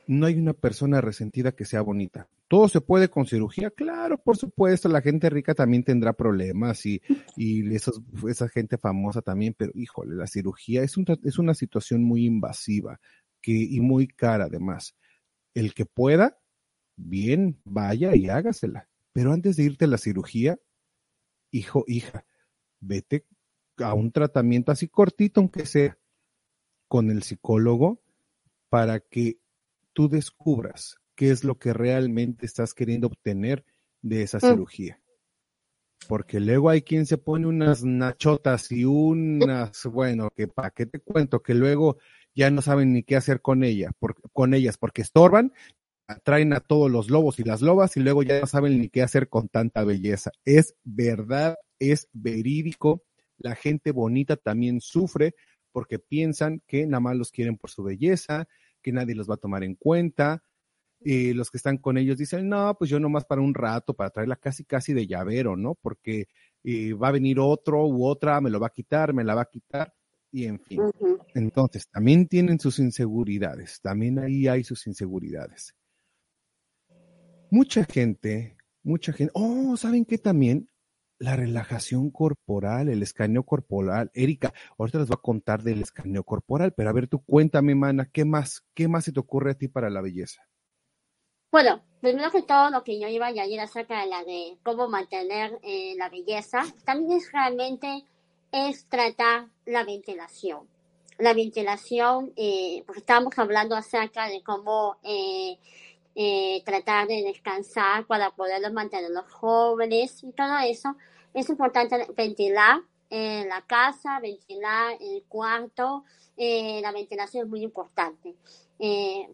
No hay una persona resentida que sea bonita. ¿Todo se puede con cirugía? Claro, por supuesto, la gente rica también tendrá problemas y, y esa gente famosa también, pero híjole, la cirugía es, un, es una situación muy invasiva y muy cara además. El que pueda, bien, vaya y hágasela. Pero antes de irte a la cirugía, hijo, hija, vete a un tratamiento así cortito, aunque sea, con el psicólogo, para que tú descubras qué es lo que realmente estás queriendo obtener de esa Mm. cirugía. Porque luego hay quien se pone unas nachotas y unas, bueno, que pa' qué te cuento, que luego ya no saben ni qué hacer con ella, por- con ellas, porque estorban, atraen a todos los lobos y las lobas y luego ya no saben ni qué hacer con tanta belleza. Es verdad, es verídico. La gente bonita también sufre porque piensan que nada más los quieren por su belleza, que nadie los va a tomar en cuenta. eh, los que están con ellos dicen, no, pues yo nomás para un rato, para traerla casi, casi de llavero, ¿no? Porque eh, va a venir otro u otra, me lo va a quitar, me la va a quitar, y en fin. Entonces, también tienen sus inseguridades, también ahí hay sus inseguridades. Mucha gente, mucha gente, oh, ¿saben qué también? La relajación corporal, el escaneo corporal. Erika, ahorita les voy a contar del escaneo corporal, pero a ver, tú cuéntame, mana, ¿qué más, qué más se te ocurre a ti para la belleza? Bueno, primero que todo, lo que yo iba a añadir acerca de la de cómo mantener eh, la belleza, también es realmente es tratar la ventilación. La ventilación, eh, porque estamos hablando acerca de cómo eh, eh, tratar de descansar para poder mantener los jóvenes y todo eso. Es importante ventilar en la casa, ventilar el cuarto. la ventilación es muy importante.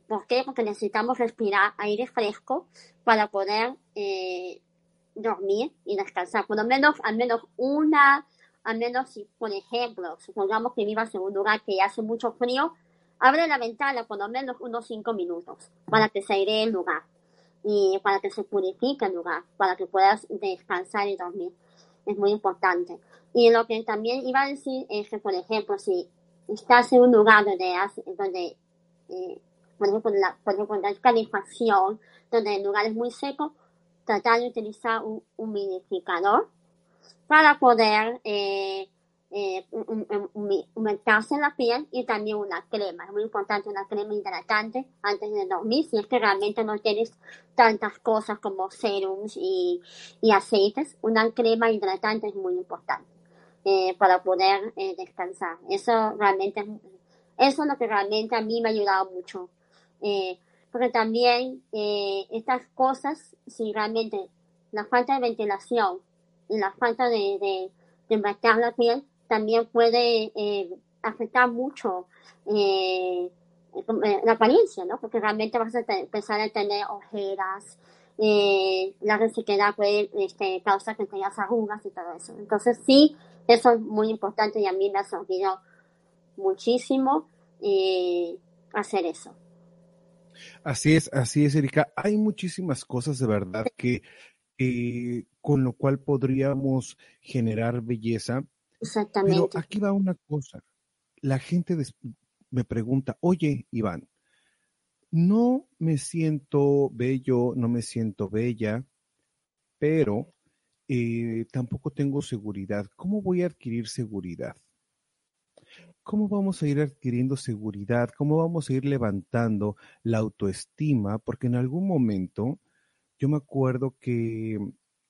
¿Por qué? Porque necesitamos respirar aire fresco para poder dormir y descansar. Por lo menos, al menos una al menos si, por ejemplo, supongamos que vivas en un lugar que hace mucho frío, abre la ventana por lo menos unos cinco minutos para que se aire el lugar y para que se purifique el lugar, para que puedas descansar y dormir. Es muy importante. Y lo que también iba a decir es que, por ejemplo, si estás en un lugar donde, eh, por ejemplo, la, la calefacción, donde el lugar es muy seco, tratar de utilizar un humidificador para poder eh, eh, la piel y también una crema. Es muy importante una crema hidratante antes de dormir si es que realmente no tienes tantas cosas como serums y, aceites. Una crema hidratante es muy importante eh, para poder eh, descansar. Eso realmente eso es lo que realmente a mí me ha ayudado mucho. Eh, porque también estas cosas, si realmente la falta de ventilación y la falta de, de, de la piel también puede eh, afectar mucho eh, eh, la apariencia, ¿no? Porque realmente vas a empezar a tener ojeras, la resequedad puede este, causar que tengas arrugas y todo eso. Entonces sí, eso es muy importante y a mí me ha servido muchísimo hacer eso. Así es, así es, Erika. Hay muchísimas cosas de verdad que con lo cual podríamos generar belleza. Exactamente. Pero aquí va una cosa. La gente me pregunta, oye, Iván, no me siento bello, no me siento bella, pero eh, tampoco tengo seguridad. ¿Cómo voy a adquirir seguridad? ¿Cómo vamos a ir adquiriendo seguridad? ¿Cómo vamos a ir levantando la autoestima? Porque en algún momento yo me acuerdo que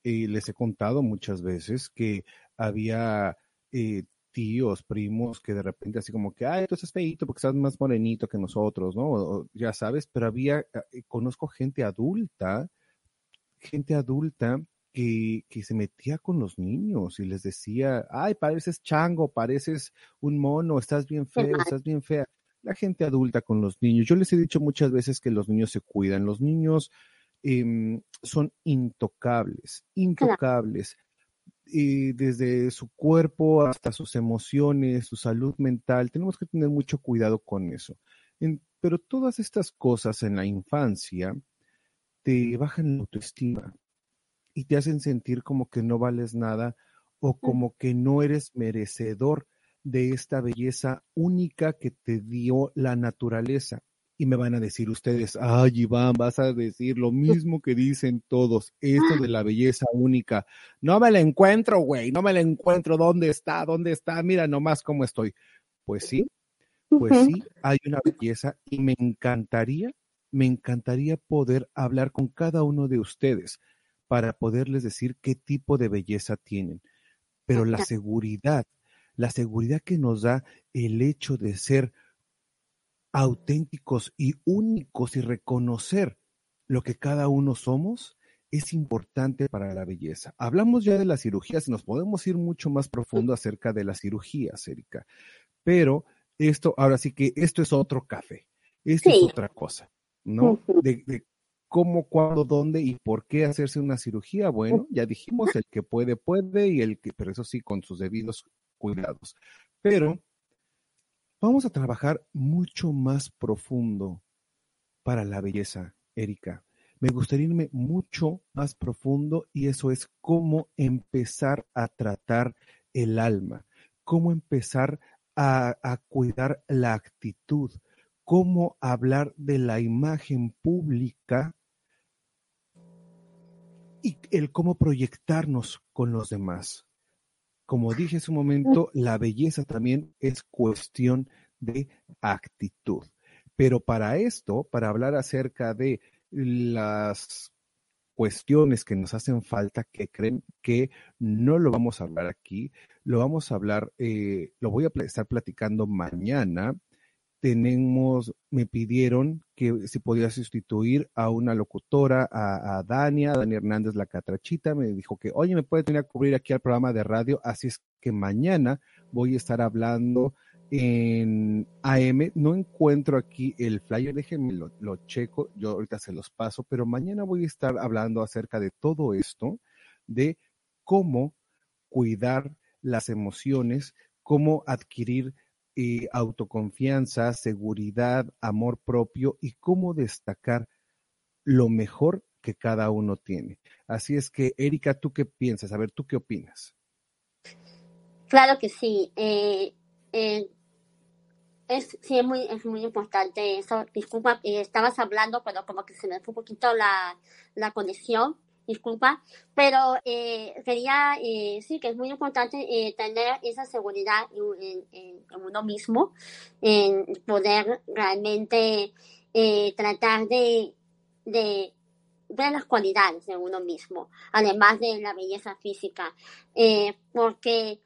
eh, les he contado muchas veces que había eh, tíos, primos, que de repente así como que, ay, tú estás feito porque estás más morenito que nosotros, ¿no? ya sabes, pero había, eh, conozco gente adulta, gente adulta que, que, se metía con los niños y les decía, ay, pareces chango, pareces un mono, estás bien feo, estás bien fea. La gente adulta con los niños. Yo les he dicho muchas veces que los niños se cuidan. Los niños Em, son intocables, intocables. Y desde su cuerpo hasta sus emociones, su salud mental, tenemos que tener mucho cuidado con eso. pero todas estas cosas en la infancia te bajan la autoestima y te hacen sentir como que no vales nada o como que no eres merecedor de esta belleza única que te dio la naturaleza y me van a decir ustedes, ay Iván, vas a decir lo mismo que dicen todos, esto de la belleza única. No me la encuentro, güey, no me la encuentro. ¿Dónde está? ¿Dónde está? Mira nomás cómo estoy. Pues sí, pues sí, hay una belleza y me encantaría, me encantaría poder hablar con cada uno de ustedes para poderles decir qué tipo de belleza tienen. Pero la seguridad, la seguridad que nos da el hecho de ser auténticos y únicos y reconocer lo que cada uno somos es importante para la belleza. Hablamos ya de las cirugías y nos podemos ir mucho más profundo acerca de las cirugías, Erika. Pero esto, ahora sí que esto es otro café. Esto es otra cosa, ¿no? De, cómo, cuándo, dónde y por qué hacerse una cirugía. Bueno, ya dijimos, el que puede, puede, y el que, pero eso sí, con sus debidos cuidados. Pero vamos a trabajar mucho más profundo para la belleza. Erika, me gustaría irme mucho más profundo y eso es cómo empezar a tratar el alma, cómo empezar a, a cuidar la actitud, cómo hablar de la imagen pública y el cómo proyectarnos con los demás. Como dije hace un momento, la belleza también es cuestión de actitud. Pero para esto, para hablar acerca de las cuestiones que nos hacen falta, que creen que no lo vamos a hablar aquí, lo vamos a hablar, eh, lo voy a estar platicando mañana tenemos, me pidieron que si podía sustituir a una locutora, a, a Dania, Dani Hernández La Catrachita, me dijo que, oye, me puede venir a cubrir aquí al programa de radio, así es que mañana voy a estar hablando en AM, no encuentro aquí el flyer, déjenme lo, lo checo, yo ahorita se los paso, pero mañana voy a estar hablando acerca de todo esto, de cómo cuidar las emociones, cómo adquirir eh, autoconfianza, seguridad, amor propio y cómo destacar lo mejor que cada uno tiene. Así es que, Erika, ¿tú qué piensas? A ver, ¿tú qué opinas? Claro que sí. Eh, eh, es, sí, es muy, es muy importante eso. Disculpa, eh, estabas hablando, pero como que se me fue un poquito la, la conexión disculpa, pero eh, quería, eh, sí, que es muy importante eh, tener esa seguridad en, uno mismo, en poder realmente eh, tratar de, de ver las cualidades de uno mismo, además de la belleza física, eh, porque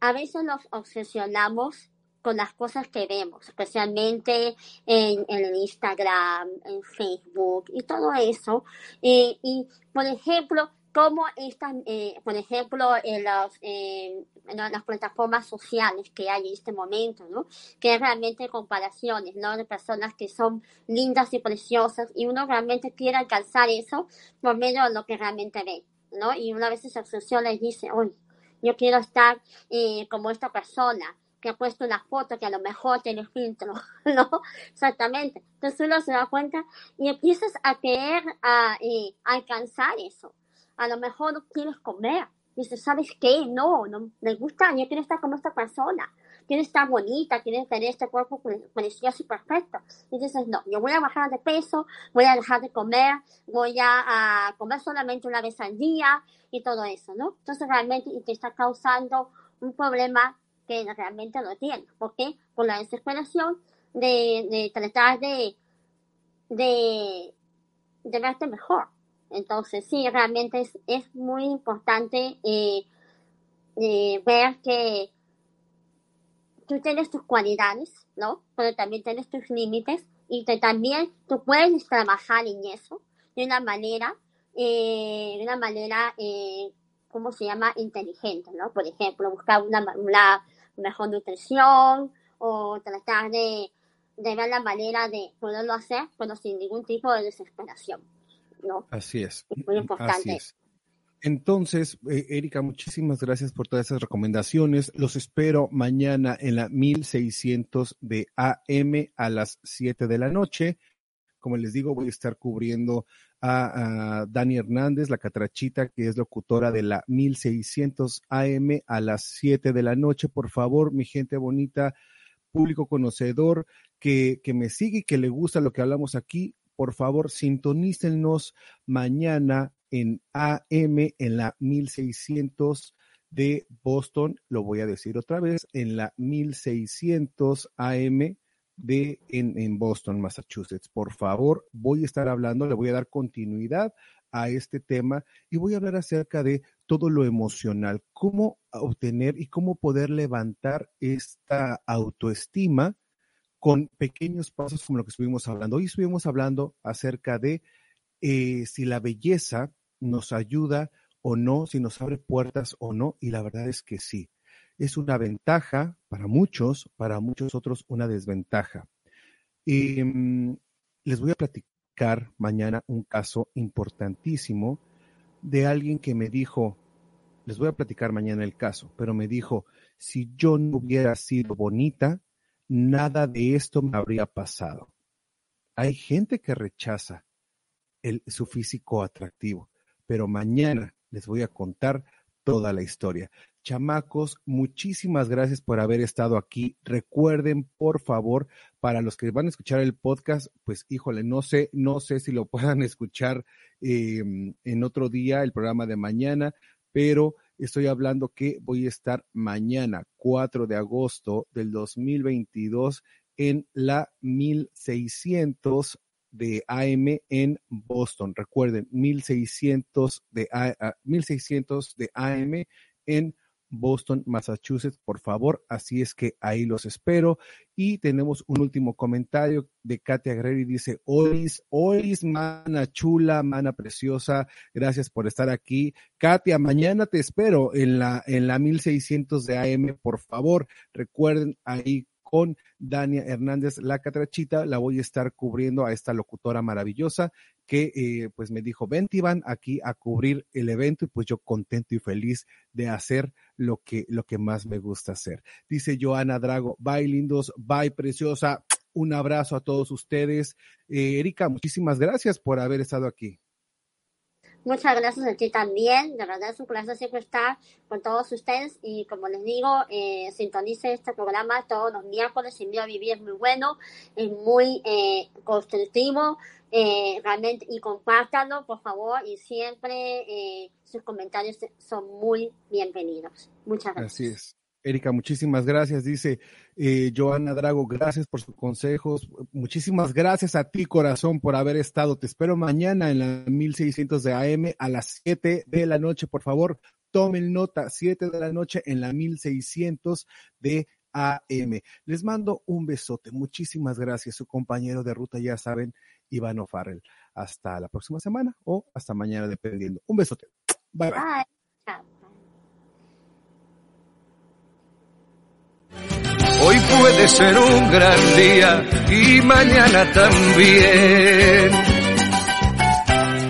a veces nos obsesionamos con las cosas que vemos, especialmente en, en Instagram, en Facebook y todo eso. Eh, y, por ejemplo, como estas, eh, por ejemplo, en, los, en las plataformas sociales que hay en este momento, ¿no? Que realmente comparaciones, ¿no? De personas que son lindas y preciosas y uno realmente quiere alcanzar eso por medio de lo que realmente ve, ¿no? Y una vez se obsesiona y dice, uy, yo quiero estar eh, como esta persona, que ha puesto una foto que a lo mejor tiene filtro, ¿no? Exactamente. Entonces uno se da cuenta y empiezas a querer a, eh, alcanzar eso. A lo mejor no quieres comer. Dices, ¿sabes qué? No, no me gusta, yo quiero estar como esta persona. Quiero estar bonita, quiero tener este cuerpo precioso y perfecto. Y dices, no, yo voy a bajar de peso, voy a dejar de comer, voy a, a comer solamente una vez al día y todo eso, ¿no? Entonces realmente te está causando un problema que realmente lo tiene. ¿Por qué? Por la desesperación de, de tratar de, de, de, verte mejor. Entonces, sí, realmente es, es muy importante eh, eh, ver que tú tienes tus cualidades, ¿no? Pero también tienes tus límites y que también tú puedes trabajar en eso de una manera, eh, de una manera, ¿cómo se llama? Inteligente, ¿no? Por ejemplo, buscar una mejor nutrición o tratar de, de ver la manera de poderlo hacer, pero sin ningún tipo de desesperación. ¿no? Así es. Es muy importante. Así es. Entonces, eh, Erika, muchísimas gracias por todas esas recomendaciones. Los espero mañana en la 1600 de AM a las 7 de la noche. Como les digo, voy a estar cubriendo a, a Dani Hernández, la catrachita, que es locutora de la 1600 AM a las 7 de la noche. Por favor, mi gente bonita, público conocedor, que, que me sigue y que le gusta lo que hablamos aquí, por favor, sintonícenos mañana en AM en la 1600 de Boston, lo voy a decir otra vez, en la 1600 AM de en, en, Boston, Massachusetts. Por favor, voy a estar hablando, le voy a dar continuidad a este tema y voy a hablar acerca de todo lo emocional, cómo obtener y cómo poder levantar esta autoestima con pequeños pasos como lo que estuvimos hablando. Hoy estuvimos hablando acerca de eh, si la belleza nos ayuda o no, si nos abre puertas o no, y la verdad es que sí es una ventaja para muchos, para muchos otros una desventaja. Y um, les voy a platicar mañana un caso importantísimo de alguien que me dijo, les voy a platicar mañana el caso, pero me dijo, si yo no hubiera sido bonita, nada de esto me habría pasado. Hay gente que rechaza el, su físico atractivo. Pero mañana les voy a contar toda la historia. Chamacos, muchísimas gracias por haber estado aquí. Recuerden, por favor, para los que van a escuchar el podcast, pues híjole, no sé, no sé si lo puedan escuchar eh, en otro día, el programa de mañana, pero estoy hablando que voy a estar mañana, 4 de agosto del 2022, en la 1600 de AM en Boston. Recuerden, 1600 de, A, 1600 de AM en Boston, Massachusetts, por favor. Así es que ahí los espero. Y tenemos un último comentario de Katia y dice, Olis, Olis, mana chula, mana preciosa, gracias por estar aquí. Katia, mañana te espero en la, en la 1600 de AM, por favor. Recuerden ahí con Dania Hernández La Catrachita. La voy a estar cubriendo a esta locutora maravillosa que eh, pues me dijo, ven Iván aquí a cubrir el evento y pues yo contento y feliz de hacer lo que, lo que más me gusta hacer. Dice Joana Drago, bye lindos, bye preciosa. Un abrazo a todos ustedes. Eh, Erika, muchísimas gracias por haber estado aquí. Muchas gracias a ti también. De verdad es un placer siempre estar con todos ustedes. Y como les digo, eh, sintonice este programa todos los miércoles. Miedo a vivir es muy bueno, es muy eh, constructivo. Eh, realmente, y compártanlo, por favor. Y siempre eh, sus comentarios son muy bienvenidos. Muchas gracias. Así es. Erika, muchísimas gracias. Dice eh, Joana Drago, gracias por sus consejos. Muchísimas gracias a ti, corazón, por haber estado. Te espero mañana en la 1600 de AM a las 7 de la noche. Por favor, tomen nota, 7 de la noche en la 1600 de AM. Les mando un besote. Muchísimas gracias. Su compañero de ruta, ya saben, Ivano Farrell. Hasta la próxima semana o hasta mañana, dependiendo. Un besote. Bye, bye. Bye. Puede ser un gran día y mañana también.